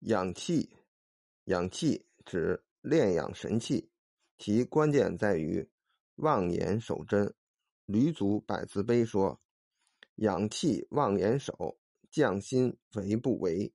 养气，养气指炼养神气，其关键在于望眼守真。吕祖百字碑说：“养气望眼守，匠心为不为。”